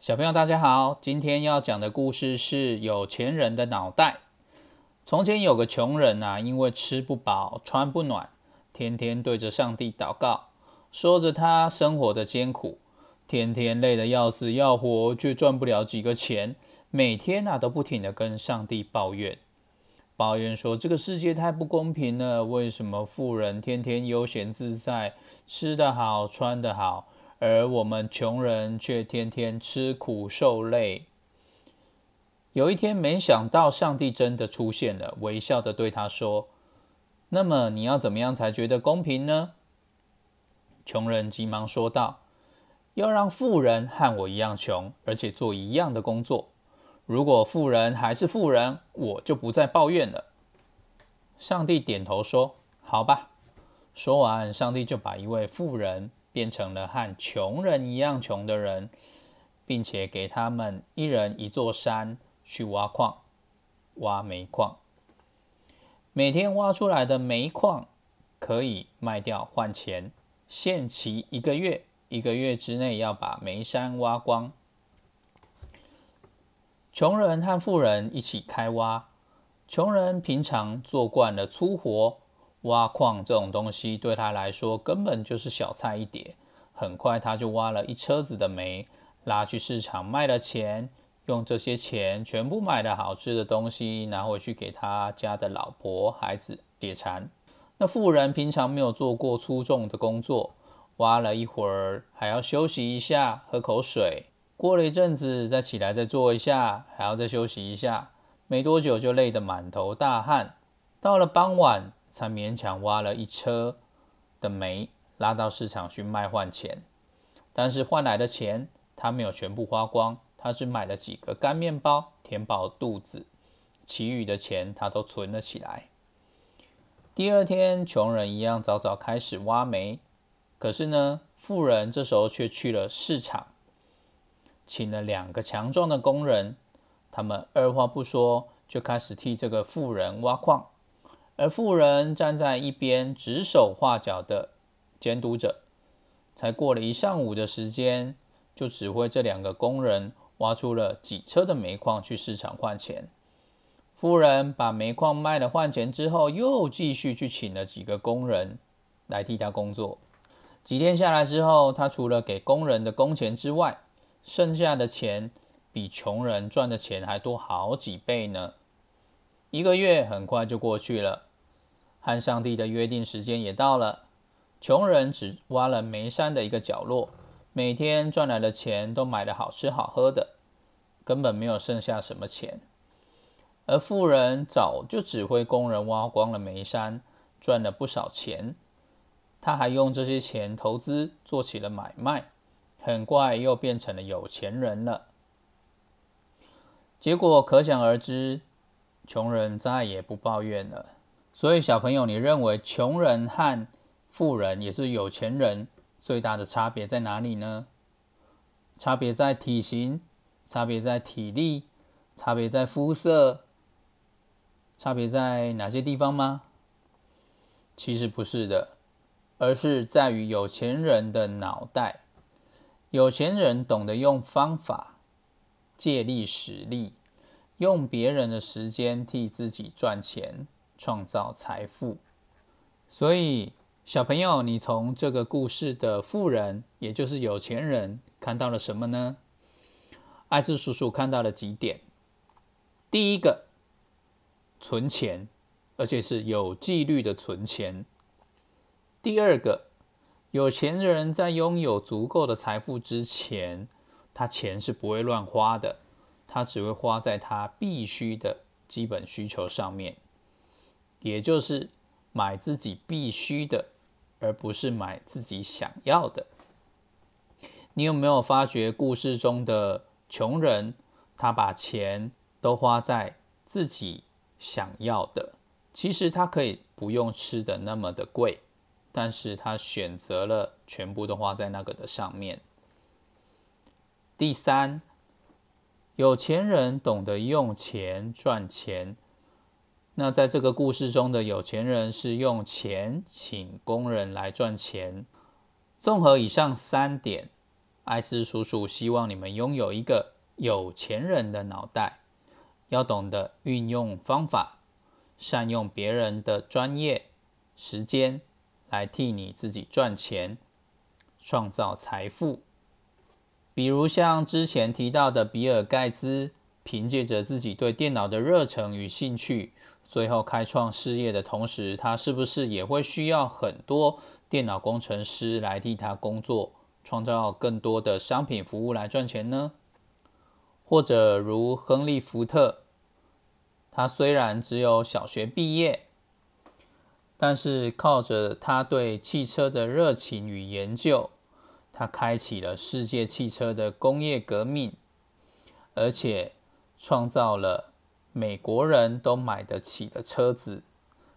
小朋友，大家好！今天要讲的故事是有钱人的脑袋。从前有个穷人啊，因为吃不饱、穿不暖，天天对着上帝祷告，说着他生活的艰苦，天天累得要死要活，却赚不了几个钱。每天啊，都不停的跟上帝抱怨，抱怨说这个世界太不公平了。为什么富人天天悠闲自在，吃得好，穿得好？而我们穷人却天天吃苦受累。有一天，没想到上帝真的出现了，微笑的对他说：“那么你要怎么样才觉得公平呢？”穷人急忙说道：“要让富人和我一样穷，而且做一样的工作。如果富人还是富人，我就不再抱怨了。”上帝点头说：“好吧。”说完，上帝就把一位富人。变成了和穷人一样穷的人，并且给他们一人一座山去挖矿、挖煤矿。每天挖出来的煤矿可以卖掉换钱，限期一个月，一个月之内要把煤山挖光。穷人和富人一起开挖，穷人平常做惯了粗活。挖矿这种东西对他来说根本就是小菜一碟。很快他就挖了一车子的煤，拉去市场卖了钱，用这些钱全部买了好吃的东西，拿回去给他家的老婆孩子解馋。那富人平常没有做过粗重的工作，挖了一会儿还要休息一下，喝口水。过了一阵子再起来再做一下，还要再休息一下。没多久就累得满头大汗。到了傍晚。才勉强挖了一车的煤，拉到市场去卖换钱。但是换来的钱，他没有全部花光，他只买了几个干面包，填饱肚子。其余的钱，他都存了起来。第二天，穷人一样早早开始挖煤，可是呢，富人这时候却去了市场，请了两个强壮的工人，他们二话不说，就开始替这个富人挖矿。而富人站在一边指手画脚的监督着。才过了一上午的时间，就指挥这两个工人挖出了几车的煤矿去市场换钱。富人把煤矿卖了换钱之后，又继续去请了几个工人来替他工作。几天下来之后，他除了给工人的工钱之外，剩下的钱比穷人赚的钱还多好几倍呢。一个月很快就过去了。和上帝的约定时间也到了，穷人只挖了煤山的一个角落，每天赚来的钱都买了好吃好喝的，根本没有剩下什么钱。而富人早就指挥工人挖光了煤山，赚了不少钱。他还用这些钱投资，做起了买卖，很快又变成了有钱人了。结果可想而知，穷人再也不抱怨了。所以，小朋友，你认为穷人和富人，也是有钱人，最大的差别在哪里呢？差别在体型，差别在体力，差别在肤色，差别在哪些地方吗？其实不是的，而是在于有钱人的脑袋。有钱人懂得用方法，借力使力，用别人的时间替自己赚钱。创造财富，所以小朋友，你从这个故事的富人，也就是有钱人，看到了什么呢？艾斯叔叔看到了几点。第一个，存钱，而且是有纪律的存钱。第二个，有钱人在拥有足够的财富之前，他钱是不会乱花的，他只会花在他必须的基本需求上面。也就是买自己必须的，而不是买自己想要的。你有没有发觉故事中的穷人，他把钱都花在自己想要的？其实他可以不用吃的那么的贵，但是他选择了全部都花在那个的上面。第三，有钱人懂得用钱赚钱。那在这个故事中的有钱人是用钱请工人来赚钱。综合以上三点，艾斯叔叔希望你们拥有一个有钱人的脑袋，要懂得运用方法，善用别人的专业、时间来替你自己赚钱，创造财富。比如像之前提到的比尔盖茨，凭借着自己对电脑的热忱与兴趣，最后开创事业的同时，他是不是也会需要很多电脑工程师来替他工作，创造更多的商品服务来赚钱呢？或者如亨利·福特，他虽然只有小学毕业，但是靠着他对汽车的热情与研究。他开启了世界汽车的工业革命，而且创造了美国人都买得起的车子，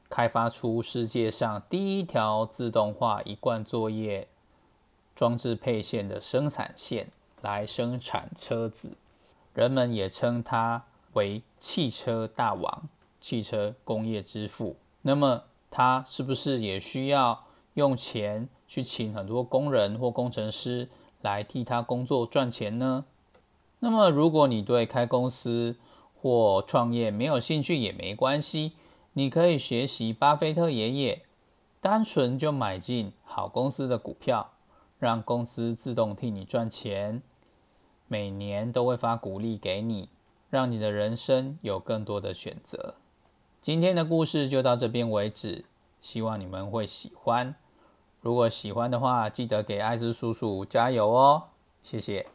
开发出世界上第一条自动化一贯作业装置配线的生产线来生产车子。人们也称他为汽车大王、汽车工业之父。那么，他是不是也需要用钱？去请很多工人或工程师来替他工作赚钱呢？那么，如果你对开公司或创业没有兴趣也没关系，你可以学习巴菲特爷爷，单纯就买进好公司的股票，让公司自动替你赚钱，每年都会发股利给你，让你的人生有更多的选择。今天的故事就到这边为止，希望你们会喜欢。如果喜欢的话，记得给艾斯叔叔加油哦！谢谢。